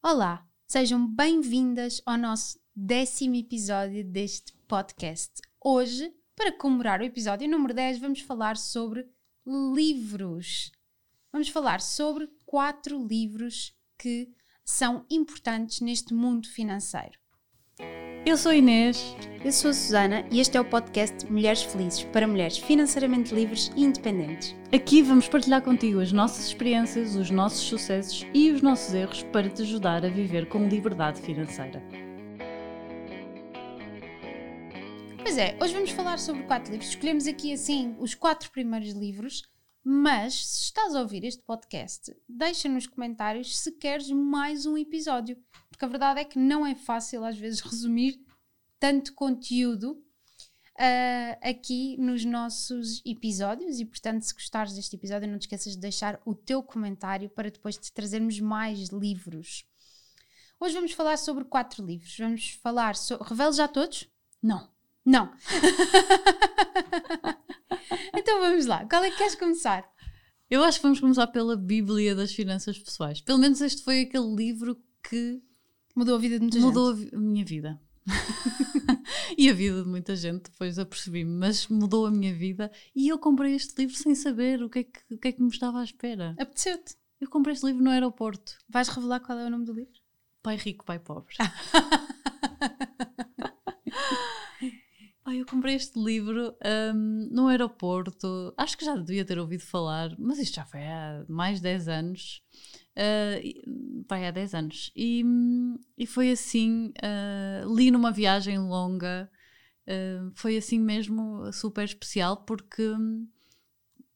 Olá, sejam bem-vindas ao nosso décimo episódio deste podcast. Hoje, para comemorar o episódio número 10, vamos falar sobre livros. Vamos falar sobre quatro livros que são importantes neste mundo financeiro. Eu sou Inês. Eu sou a Susana e este é o podcast Mulheres Felizes para mulheres financeiramente livres e independentes. Aqui vamos partilhar contigo as nossas experiências, os nossos sucessos e os nossos erros para te ajudar a viver com liberdade financeira. Pois é, hoje vamos falar sobre quatro livros. Escolhemos aqui assim os quatro primeiros livros, mas se estás a ouvir este podcast, deixa nos comentários se queres mais um episódio, porque a verdade é que não é fácil às vezes resumir tanto conteúdo uh, aqui nos nossos episódios e portanto se gostares deste episódio não te esqueças de deixar o teu comentário para depois te trazermos mais livros. Hoje vamos falar sobre quatro livros. Vamos falar sobre... Revelo já todos? Não. Não. então vamos lá. Qual é que queres começar? Eu acho que vamos começar pela Bíblia das Finanças Pessoais. Pelo menos este foi aquele livro que mudou a vida de muita mudou gente. a minha vida. e a vida de muita gente, depois apercebi-me, mas mudou a minha vida e eu comprei este livro sem saber o que é que, o que, é que me estava à espera. Apeteceu-te? Eu comprei este livro no aeroporto. Vais revelar qual é o nome do livro? Pai Rico, Pai Pobre. Eu comprei este livro um, no aeroporto. Acho que já devia ter ouvido falar, mas isto já foi há mais de 10 anos. Uh, pai, há 10 anos. E, e foi assim, uh, li numa viagem longa. Uh, foi assim mesmo super especial porque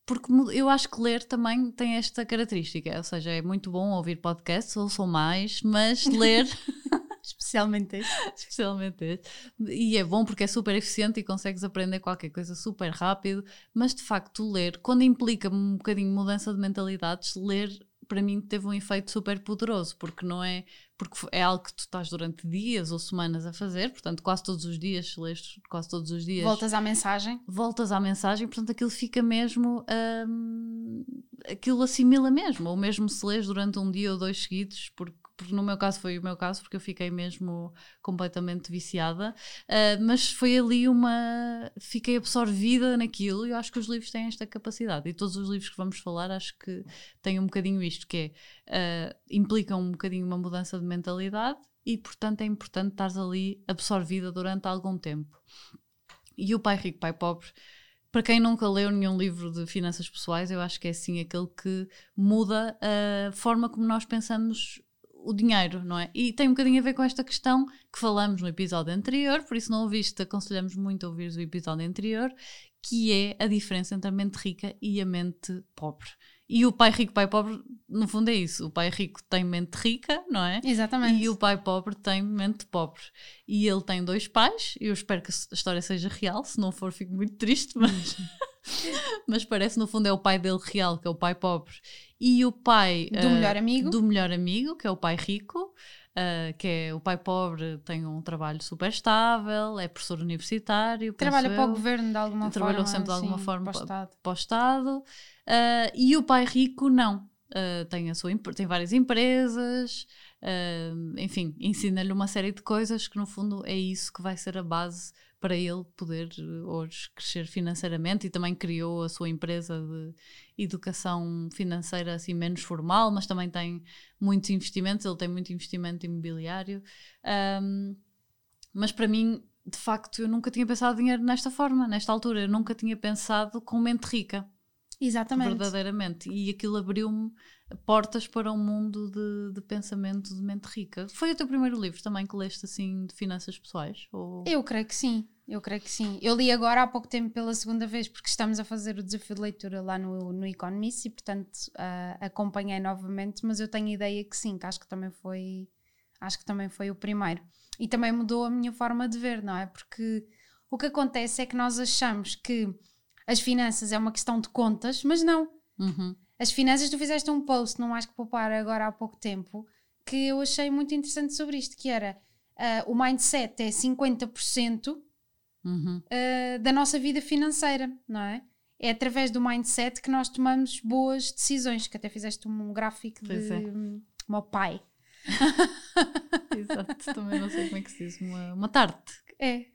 porque eu acho que ler também tem esta característica, ou seja, é muito bom ouvir podcasts, ouçam mais, mas ler Especialmente este. Especialmente este. E é bom porque é super eficiente e consegues aprender qualquer coisa super rápido, mas de facto ler, quando implica um bocadinho mudança de mentalidades, ler para mim teve um efeito super poderoso, porque não é porque é algo que tu estás durante dias ou semanas a fazer, portanto, quase todos os dias, lês quase todos os dias. Voltas à mensagem. Voltas à mensagem, portanto, aquilo fica mesmo. Hum, aquilo assimila mesmo, ou mesmo se lês durante um dia ou dois seguidos, porque porque no meu caso foi o meu caso, porque eu fiquei mesmo completamente viciada, uh, mas foi ali uma. fiquei absorvida naquilo e eu acho que os livros têm esta capacidade. E todos os livros que vamos falar acho que têm um bocadinho isto, que é. Uh, implicam um bocadinho uma mudança de mentalidade e, portanto, é importante estar ali absorvida durante algum tempo. E o Pai Rico, Pai Pobre para quem nunca leu nenhum livro de finanças pessoais, eu acho que é assim aquele que muda a forma como nós pensamos o dinheiro, não é? E tem um bocadinho a ver com esta questão que falamos no episódio anterior, por isso não ouviste, aconselhamos muito a ouvir o episódio anterior, que é a diferença entre a mente rica e a mente pobre. E o pai rico, pai pobre, no fundo é isso. O pai rico tem mente rica, não é? Exatamente. E o pai pobre tem mente pobre. E ele tem dois pais. Eu espero que a história seja real. Se não for, fico muito triste, mas, mas parece no fundo é o pai dele real, que é o pai pobre. E o pai do uh, melhor amigo, do melhor amigo, que é o pai rico. Uh, que é o pai pobre, tem um trabalho super estável, é professor universitário. Trabalha para o governo de alguma trabalhou forma. sempre de alguma sim, forma para o Estado. Para o Estado. Uh, e o pai rico, não. Tem, a sua, tem várias empresas, enfim, ensina-lhe uma série de coisas que, no fundo, é isso que vai ser a base para ele poder hoje crescer financeiramente e também criou a sua empresa de educação financeira assim menos formal, mas também tem muitos investimentos, ele tem muito investimento imobiliário. Um, mas para mim, de facto, eu nunca tinha pensado dinheiro nesta forma, nesta altura, eu nunca tinha pensado com mente rica. Exatamente. Verdadeiramente. E aquilo abriu-me portas para um mundo de, de, pensamento de mente rica. Foi o teu primeiro livro também que leste assim de finanças pessoais? Ou... Eu creio que sim. Eu creio que sim. Eu li agora há pouco tempo pela segunda vez, porque estamos a fazer o desafio de leitura lá no, no Economist e, portanto, uh, acompanhei novamente, mas eu tenho a ideia que sim, que acho que também foi acho que também foi o primeiro. E também mudou a minha forma de ver, não é? Porque o que acontece é que nós achamos que as finanças é uma questão de contas, mas não. Uhum. As finanças, tu fizeste um post, não mais que poupar agora há pouco tempo, que eu achei muito interessante sobre isto, que era uh, o mindset é 50% uhum. uh, da nossa vida financeira, não é? É através do mindset que nós tomamos boas decisões, que até fizeste um gráfico pois de é. um, meu pai. Exato, também não sei como é que se diz, uma, uma tarte. É.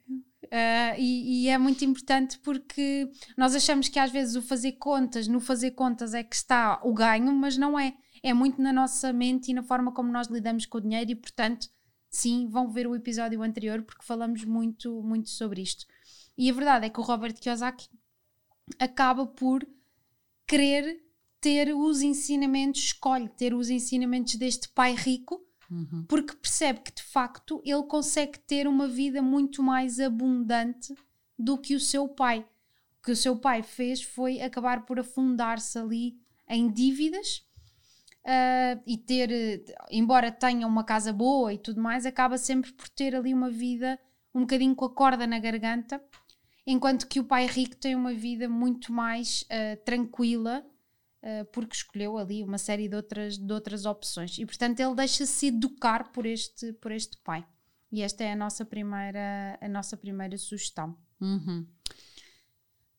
Uh, e, e, é muito importante porque nós achamos que às vezes o fazer contas, no fazer contas é que está o ganho, mas não é. É muito na nossa mente e na forma como nós lidamos com o dinheiro, e portanto, sim, vão ver o episódio anterior porque falamos muito, muito sobre isto. E a verdade é que o Robert Kiyosaki acaba por querer ter os ensinamentos, escolhe ter os ensinamentos deste pai rico, uhum. porque percebe que de facto ele consegue ter uma vida muito mais abundante do que o seu pai. O que o seu pai fez foi acabar por afundar-se ali em dívidas uh, e ter, embora tenha uma casa boa e tudo mais, acaba sempre por ter ali uma vida um bocadinho com a corda na garganta, enquanto que o pai rico tem uma vida muito mais uh, tranquila uh, porque escolheu ali uma série de outras, de outras opções. E portanto ele deixa-se educar por este, por este pai. E esta é a nossa primeira, a nossa primeira sugestão. Uhum.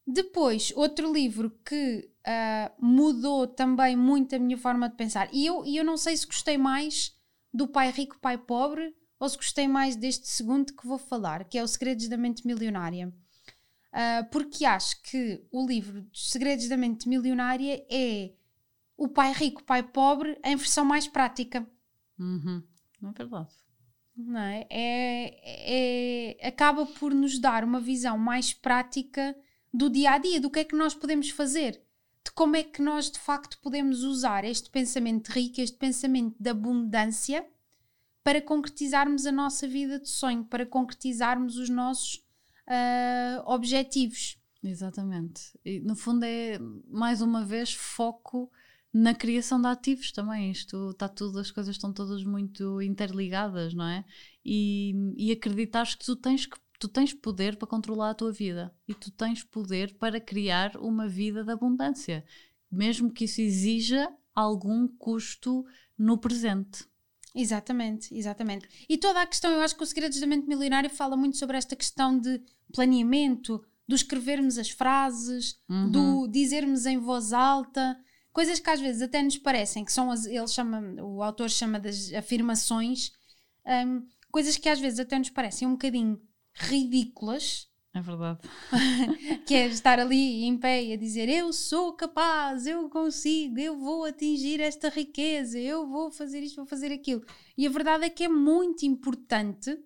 Depois, outro livro que uh, mudou também muito a minha forma de pensar. E eu, e eu não sei se gostei mais do Pai Rico, Pai Pobre, ou se gostei mais deste segundo que vou falar, que é O Segredos da Mente Milionária. Uh, porque acho que o livro dos Segredos da Mente Milionária é o pai rico, pai pobre, em versão mais prática. Uhum. Não é verdade. Não é? É, é? Acaba por nos dar uma visão mais prática do dia a dia, do que é que nós podemos fazer, de como é que nós de facto podemos usar este pensamento rico, este pensamento de abundância, para concretizarmos a nossa vida de sonho, para concretizarmos os nossos uh, objetivos. Exatamente. E no fundo é mais uma vez foco na criação de ativos também. Isto está tudo, as coisas estão todas muito interligadas, não é? E, e acreditares que tu tens que tu tens poder para controlar a tua vida e tu tens poder para criar uma vida de abundância, mesmo que isso exija algum custo no presente. Exatamente, exatamente. E toda a questão, eu acho que o Segredos da Mente Milionária fala muito sobre esta questão de planeamento, do escrevermos as frases, uhum. do dizermos em voz alta, coisas que às vezes até nos parecem que são as, ele chama, o autor chama das afirmações, um, coisas que às vezes até nos parecem um bocadinho ridículas. É verdade. que é estar ali em pé e a dizer eu sou capaz, eu consigo, eu vou atingir esta riqueza, eu vou fazer isto, vou fazer aquilo. E a verdade é que é muito importante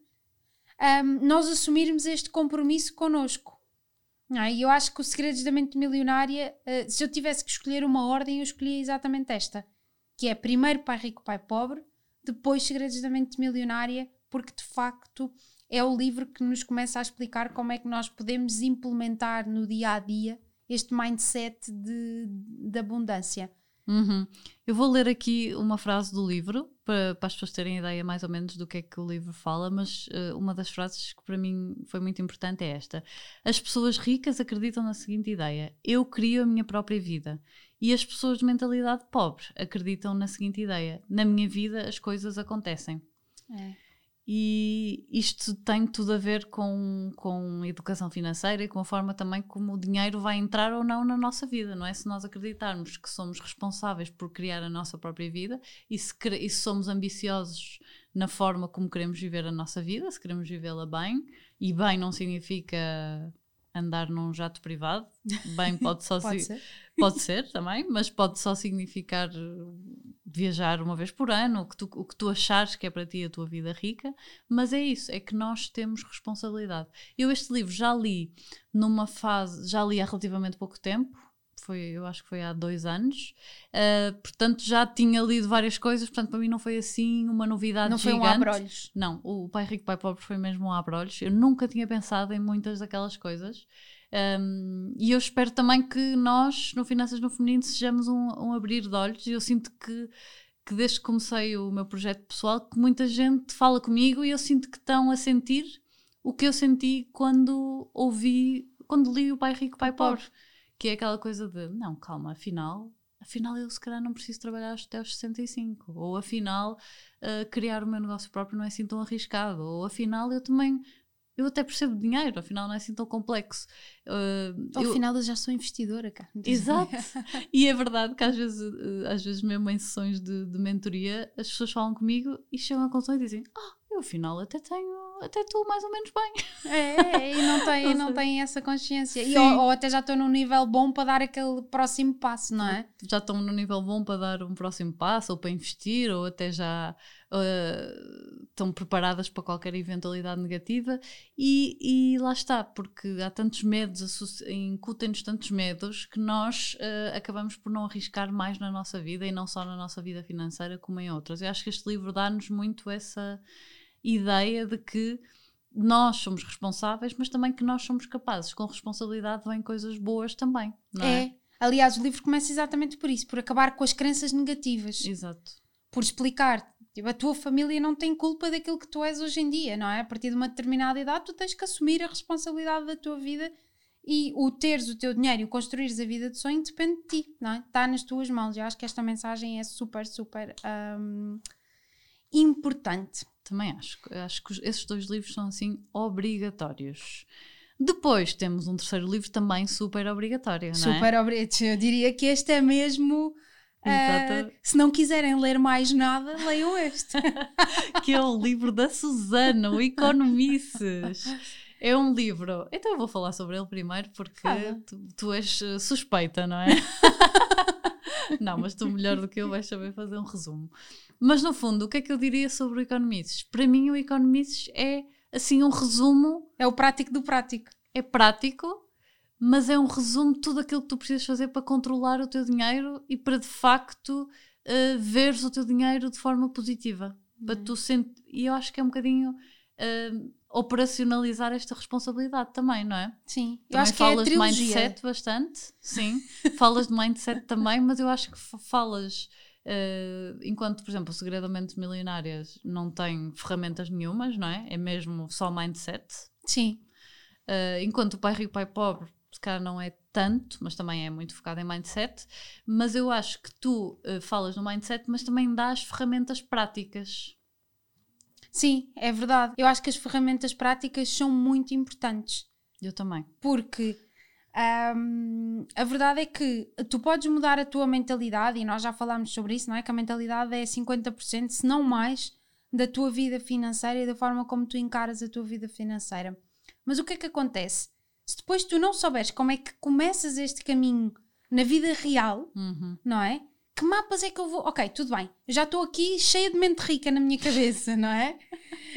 um, nós assumirmos este compromisso connosco. Ah, e eu acho que os segredos da mente milionária, uh, se eu tivesse que escolher uma ordem, eu escolhia exatamente esta: que é primeiro pai rico, pai pobre, depois segredos da mente milionária, porque de facto é o livro que nos começa a explicar como é que nós podemos implementar no dia a dia este mindset de, de abundância. Uhum. Eu vou ler aqui uma frase do livro para, para, as pessoas terem ideia mais ou menos do que é que o livro fala, mas uh, uma das frases que para mim foi muito importante é esta: As pessoas ricas acreditam na seguinte ideia: eu crio a minha própria vida. E as pessoas de mentalidade pobre acreditam na seguinte ideia: na minha vida as coisas acontecem. É. E isto tem tudo a ver com, com educação financeira e com a forma também como o dinheiro vai entrar ou não na nossa vida, não é? Se nós acreditarmos que somos responsáveis por criar a nossa própria vida e se, e se somos ambiciosos na forma como queremos viver a nossa vida, se queremos vivê-la bem, e bem não significa andar num jato privado, bem pode só pode, ser. pode ser também, mas pode só significar viajar uma vez por ano, o que, tu, o que tu achares que é para ti a tua vida rica, mas é isso, é que nós temos responsabilidade. Eu este livro já li numa fase, já li há relativamente pouco tempo, foi, eu acho que foi há dois anos, uh, portanto já tinha lido várias coisas, portanto para mim não foi assim uma novidade não gigante. Não foi um abrolhos. Não, o Pai Rico, Pai Pobre foi mesmo um abrolhos, eu nunca tinha pensado em muitas daquelas coisas, um, e eu espero também que nós, no Finanças no Feminino, sejamos um, um abrir de olhos. E eu sinto que, que, desde que comecei o meu projeto pessoal, que muita gente fala comigo e eu sinto que estão a sentir o que eu senti quando ouvi, quando li O Pai Rico, Pai Pobre. Que é aquela coisa de, não, calma, afinal, afinal eu se calhar não preciso trabalhar até aos 65, ou afinal uh, criar o meu negócio próprio não é assim tão arriscado, ou afinal eu também eu até percebo dinheiro, afinal não é assim tão complexo. Uh, Ao eu- final eu já sou investidora, cara. Exato. E é verdade que às vezes, eh, às vezes mesmo em sessões de, de mentoria, as pessoas falam comigo e chegam à conclusão e dizem: Ah, eu afinal até tenho, até estou mais ou menos bem. É, e não tem, Não tem essa consciência. E, ou, ou até já estou num nível bom para dar aquele próximo passo, não é? Já estão no nível bom para dar um próximo passo, ou para investir, ou até já eh, estão preparadas para qualquer eventualidade negativa. E, e lá está, porque há tantos medos, incutem-nos tantos medos que nós eh, acabamos por não arriscar mais na nossa vida e não só na nossa vida financeira, como em outras. Eu acho que este livro dá-nos muito essa ideia de que nós somos responsáveis, mas também que nós somos capazes. Com responsabilidade vêm coisas boas também, não é? É. Aliás, o livro começa exatamente por isso, por acabar com as crenças negativas. Exato. por explicar. Tipo, a tua família não tem culpa daquilo que tu és hoje em dia, não é? A partir de uma determinada idade, tu tens que assumir a responsabilidade da tua vida e o teres o teu dinheiro e o construires a vida de sonho depende de ti, não é? Está nas tuas mãos. Eu acho que esta mensagem é super, super hum, importante. Também acho. Acho que esses dois livros são assim obrigatórios. Depois temos um terceiro livro também super obrigatório, não é? Super obrigado. Eu diria que este é mesmo. Exato. se não quiserem ler mais nada, leiam este. Que é o livro da Susana, o Economices. É um livro. Então eu vou falar sobre ele primeiro porque tu, tu és eh, suspeita, não é? não, mas tu melhor do que eu vais saber fazer um resumo. Mas no fundo, o que é que eu diria sobre o Economices? Para mim, o Economices é assim um resumo É o prático do prático. é prático, mas é um resumo de tudo aquilo que tu precisas fazer para controlar o teu dinheiro e para de facto uh, veres o teu dinheiro de forma positiva. Para tu sent... E eu acho que é um bocadinho uh, operacionalizar esta responsabilidade também, não é? Sim, eu Também acho que é falas de trilogia. mindset bastante, sim. falas de mindset também, mas eu acho que fa- falas. uh, enquanto, por exemplo, o Segredo da Mente Milionárias não tem ferramentas nenhumas, não é? É mesmo só mindset. Sim, Uh, enquanto o pai rico, pai pobre, se calhar não é tanto, mas também é muito focado em mindset. Mas eu acho que tu uh, falas no mindset, mas também dás ferramentas práticas. Sim, é verdade. Eu acho que as ferramentas práticas são muito importantes. Eu também. Porque hum, a verdade é que tu podes mudar a tua mentalidade, e nós já falámos sobre isso, não é? Que a mentalidade é 50%, se não mais, da tua vida financeira e da forma como tu encaras a tua vida financeira. Mas o que é que acontece? Se depois tu não souberes como é que começas este caminho na vida real, Uhum. não é? Que mapas é que eu vou? Ok, tudo bem. Já estou aqui cheia de mente rica na minha cabeça, não é?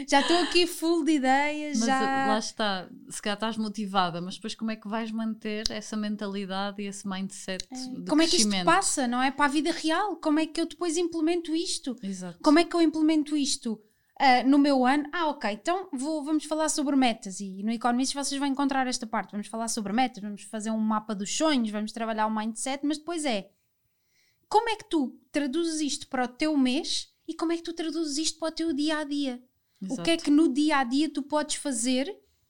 Já estou aqui full de ideias, Mas já. uh, lá está, se calhar estás motivada, mas depois como é que vais manter essa mentalidade e esse mindset de Como é que isto passa, não é? Para a vida real. Como é que eu depois implemento isto? Exato. Como é que eu implemento isto ah, no meu ano? Ah, ok, então vou, vamos falar sobre metas. E no Economists vocês vão encontrar esta parte. Vamos falar sobre metas, vamos fazer um mapa dos sonhos, vamos trabalhar o mindset, mas depois é como é que tu traduzes isto para o teu mês e como é que tu traduzes isto para o teu dia a dia? O que é Exato. que no dia a dia tu podes fazer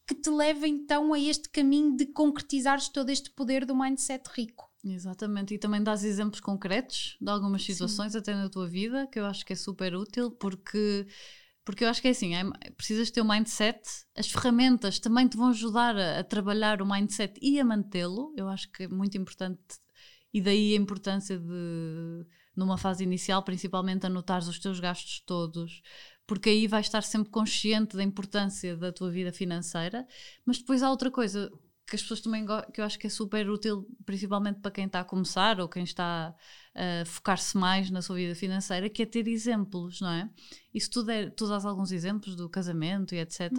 que te leva então a este caminho de concretizares todo este poder do mindset rico? Exatamente, e também dás exemplos concretos de algumas situações até na tua vida, que eu acho que é super útil, porque, porque eu acho que é assim, é, precisas ter o mindset, as ferramentas também te vão ajudar a, a trabalhar o mindset e a mantê-lo, eu acho que é muito importante, e daí a importância de, numa fase inicial, principalmente anotares os teus gastos todos, porque aí vais estar sempre consciente da importância da tua vida financeira, mas depois há outra coisa que as pessoas também que eu acho que é super útil, principalmente para quem está a começar ou quem está a focar-se mais na sua vida financeira, que é ter exemplos, não é? E se tu, der, tu dás alguns exemplos do casamento e etc.,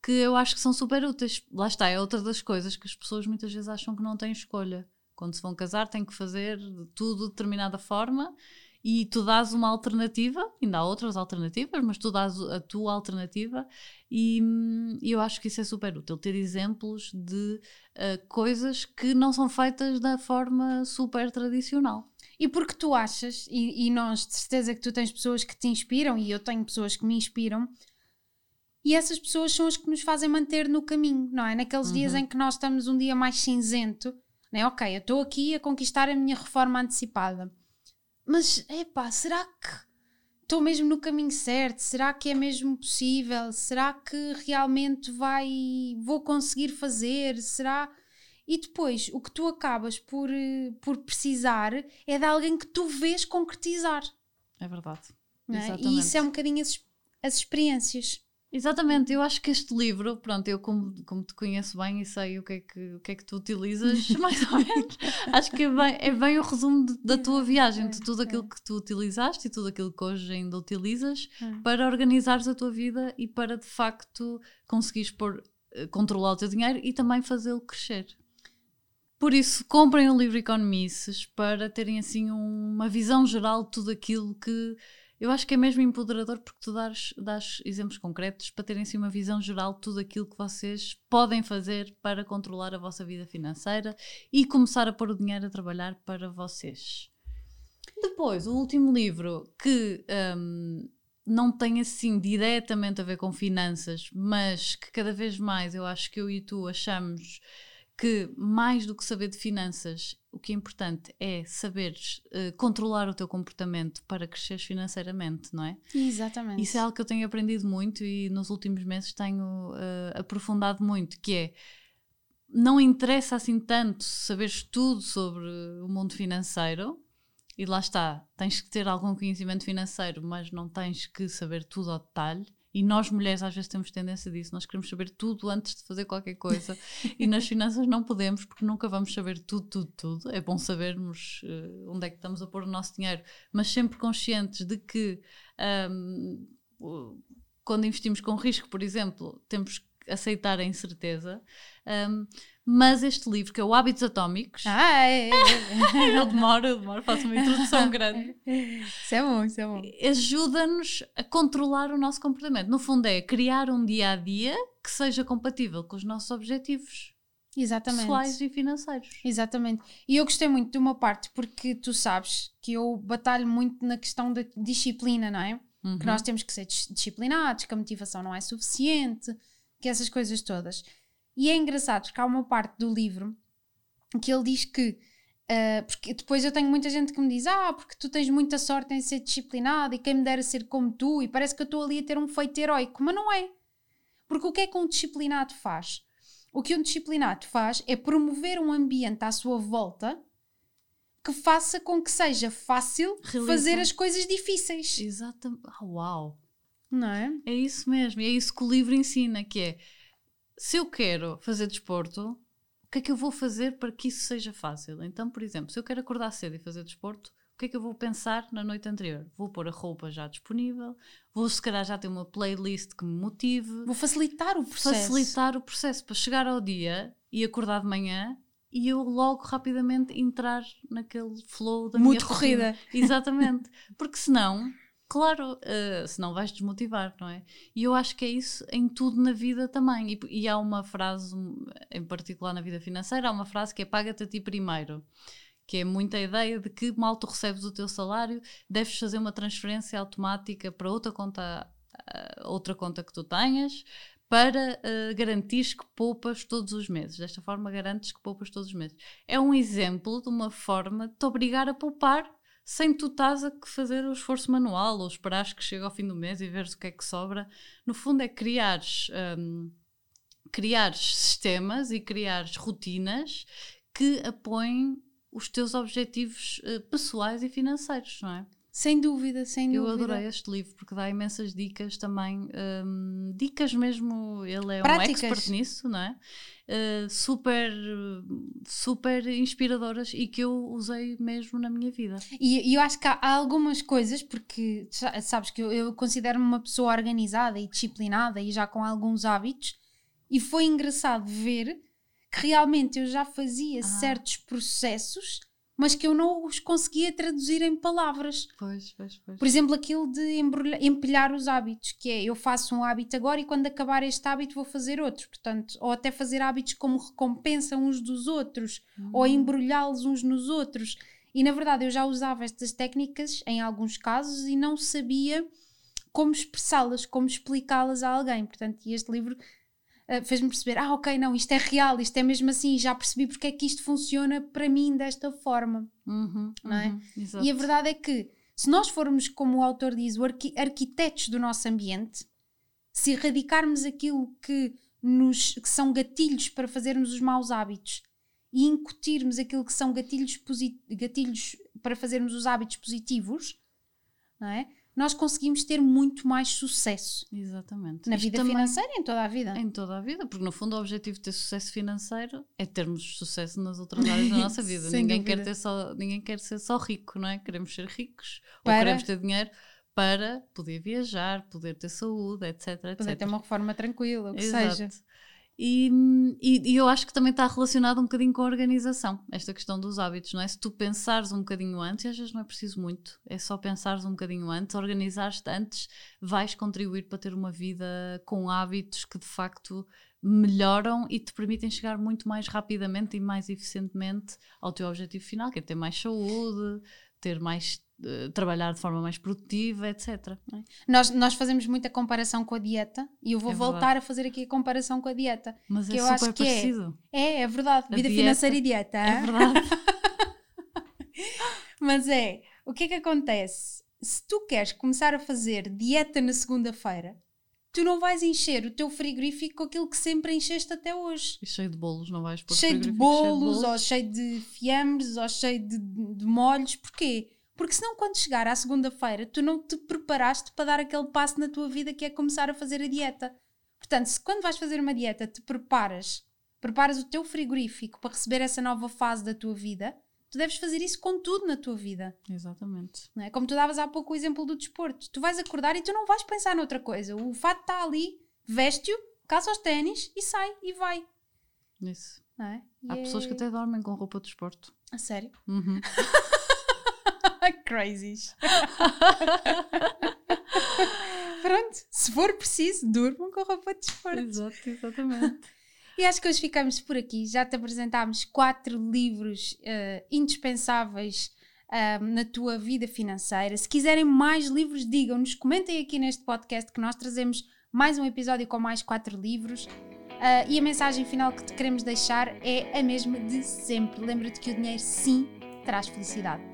que eu acho que são super úteis. Lá está, é outra das coisas que as pessoas muitas vezes acham que não têm escolha. Quando se vão casar, têm que fazer tudo de determinada forma e tu dás uma alternativa, ainda há outras alternativas, mas tu dás a tua alternativa e, hum, eu acho que isso é super útil, ter exemplos de ah, coisas que não são feitas da forma super tradicional. E porque tu achas, e, e nós de certeza que tu tens pessoas que te inspiram, e eu tenho pessoas que me inspiram, e essas pessoas são as que nos fazem manter no caminho, não é? Naqueles dias em que nós estamos um dia mais cinzento, não é? Ok, eu estou aqui a conquistar a minha reforma antecipada, mas epá, será que estou mesmo no caminho certo? Será que é mesmo possível? Será que realmente vai vou conseguir fazer? Será e depois o que tu acabas por, eh, por precisar é de alguém que tu vês concretizar. É verdade. É? E isso é um bocadinho as, as experiências. Exatamente, eu acho que este livro, pronto, eu como, como te conheço bem e sei o que é que, o que, é que tu utilizas, mais ou menos, acho que é bem, é bem o resumo de, da tua viagem, de tudo aquilo que tu utilizaste e tudo aquilo que hoje ainda utilizas para organizares a tua vida e para de facto conseguires pôr, eh, controlar o teu dinheiro e também fazê-lo crescer. Por isso, comprem o livro Economices para terem assim uma visão geral de tudo aquilo que eu acho que é mesmo empoderador porque tu dás, dás exemplos concretos para terem assim uma visão geral de tudo aquilo que vocês podem fazer para controlar a vossa vida financeira e começar a pôr o dinheiro a trabalhar para vocês. Depois, o último livro que um, não tem assim diretamente a ver com finanças, mas que cada vez mais eu acho que eu e tu achamos que mais do que saber de finanças, o que é importante é saberes uh, controlar o teu comportamento para cresceres financeiramente, não é? Exatamente. Isso é algo que eu tenho aprendido muito e nos últimos meses tenho uh, aprofundado muito, que é não interessa assim tanto saberes tudo sobre o mundo financeiro, e lá está, tens que ter algum conhecimento financeiro, mas não tens que saber tudo ao detalhe. E nós mulheres às vezes temos tendência disso, nós queremos saber tudo antes de fazer qualquer coisa e nas finanças não podemos porque nunca vamos saber tudo, tudo, tudo. É bom sabermos uh, onde é que estamos a pôr o nosso dinheiro, mas sempre conscientes de que um, quando investimos com risco, por exemplo, temos que aceitar a incerteza. Um, mas este livro, que é o Hábitos Atómicos. Ah, é, é, é. eu demoro, eu demoro, faço uma introdução grande. Isso é bom, isso é bom. Ajuda-nos a controlar o nosso comportamento. No fundo, é criar um dia a dia que seja compatível com os nossos objetivos. Exatamente. Pessoais e financeiros. Exatamente. E eu gostei muito de uma parte, porque tu sabes que eu batalho muito na questão da disciplina, não é? Uhum. Que nós temos que ser disciplinados, que a motivação não é suficiente, que essas coisas todas. E é engraçado porque há uma parte do livro que ele diz que. Uh, porque depois eu tenho muita gente que me diz: Ah, porque tu tens muita sorte em ser disciplinado e quem me dera ser como tu, e parece que eu estou ali a ter um feito heróico. Mas não é. Porque o que é que um disciplinado faz? O que um disciplinado faz é promover um ambiente à sua volta que faça com que seja fácil Realiza. fazer as coisas difíceis. Exatamente. Oh, uau! Não é? É isso mesmo. E é isso que o livro ensina, que é se eu quero fazer desporto, o que é que eu vou fazer para que isso seja fácil? Então, por exemplo, se eu quero acordar cedo e fazer desporto, o que é que eu vou pensar na noite anterior? Vou pôr a roupa já disponível, vou se calhar já ter uma playlist que me motive. Vou facilitar o processo. Facilitar o processo para chegar ao dia e acordar de manhã e eu logo rapidamente entrar naquele flow da Muito minha corrida. Exatamente. Porque senão claro, uh, senão vais desmotivar, não é? E eu acho que é isso em tudo na vida também. E, e há uma frase, em particular na vida financeira, há uma frase que é paga-te a ti primeiro. Que é muita ideia de que mal tu recebes o teu salário, deves fazer uma transferência automática para outra conta, uh, outra conta que tu tenhas, para uh, garantir que poupas todos os meses. Desta forma, garantes que poupas todos os meses. É um exemplo de uma forma de te obrigar a poupar sem tu estás a fazer o esforço manual ou esperares que chegue ao fim do mês e veres o que é que sobra. No fundo, é criares, um, criares sistemas e criares rotinas que apoiem os teus objetivos uh, pessoais e financeiros, não é? Sem dúvida, sem dúvida. Eu adorei este livro porque dá imensas dicas também, um, dicas mesmo, ele é Práticas. um expert nisso, não é? Uh, super, super inspiradoras e que eu usei mesmo na minha vida. E, e eu acho que há, há, algumas coisas, porque sabes que eu, eu considero-me uma pessoa organizada e disciplinada e já com alguns hábitos, e foi engraçado ver que realmente eu já fazia ah. certos processos mas que eu não os conseguia traduzir em palavras. Pois, pois, pois. Por exemplo, aquilo de empilhar os hábitos, que é eu faço um hábito agora e quando acabar este hábito vou fazer outro, portanto, ou até fazer hábitos como recompensa uns dos outros, hum. ou embrulhá-los uns nos outros. E na verdade eu já usava estas técnicas em alguns casos e não sabia como expressá-las, como explicá-las a alguém. Portanto, este livro uh, fez-me perceber: ah, ok, não, isto é real, isto é mesmo assim, já percebi porque é que isto funciona para mim desta forma. Uhum, não é? Uhum, e a verdade é que Se nós formos, como o autor diz, arquitetos do nosso ambiente, se erradicarmos aquilo que, nos, que são gatilhos para fazermos os maus hábitos e incutirmos aquilo que são gatilhos, gatilhos para fazermos os hábitos positivos, não é? Nós conseguimos ter muito mais sucesso. Exatamente. Na Isto vida financeira e em toda a vida. Em toda a vida, porque no fundo o objetivo de ter sucesso financeiro é termos sucesso nas outras áreas da nossa vida. ninguém, quer ter só, ninguém quer ser só rico, não é? Queremos ser ricos para... ou queremos ter dinheiro para poder viajar, poder ter saúde, etc. etc. Poder ter uma reforma tranquila, o que Exato. seja. E, e, e, eu acho que também está relacionado um bocadinho com a organização, esta questão dos hábitos, não é? Se tu pensares um bocadinho antes, às vezes não é preciso muito, é só pensares um bocadinho antes, organizares-te antes, vais contribuir para ter uma vida com hábitos que de facto melhoram e te permitem chegar muito mais rapidamente e mais eficientemente ao teu objetivo final, que é ter mais saúde, ter mais trabalhar de forma mais produtiva, etc. É? Nós, nós fazemos muita comparação com a dieta e eu vou é voltar a fazer aqui a comparação com a dieta. Mas que é eu super acho que é. parecido. É, é, é verdade. A Vida dieta, financeira e dieta. É verdade. Mas é, o que é que acontece? Se tu queres começar a fazer dieta na segunda-feira, tu não vais encher o teu frigorífico com aquilo que sempre encheste até hoje. E cheio de bolos, não vais pôr cheio de bolos, cheio de bolos, ou cheio de fiambres, ou cheio de, de molhos. Porquê? Porque senão, quando chegar à segunda-feira, tu não te preparaste para dar aquele passo na tua vida que é começar a fazer a dieta. Portanto, se quando vais fazer uma dieta te preparas, preparas o teu frigorífico para receber essa nova fase da tua vida, tu deves fazer isso com tudo na tua vida. Exatamente. Não é? Como tu davas há pouco o exemplo do desporto. Tu vais acordar e tu não vais pensar noutra coisa. O fato está ali, veste-o, calça os ténis e sai e vai. Isso. É? Há pessoas que até dormem com roupa de desporto. A sério? Uhum. Crazies. Pronto, se for preciso, durmam com roupa de desporto. Exato, exatamente. E acho que hoje ficamos por aqui. Já te apresentámos quatro livros uh, indispensáveis uh, na tua vida financeira. Se quiserem mais livros, digam-nos, comentem aqui neste podcast que nós trazemos mais um episódio com mais quatro livros. Uh, e a mensagem final que te queremos deixar é a mesma de sempre. Lembra-te que o dinheiro sim traz felicidade.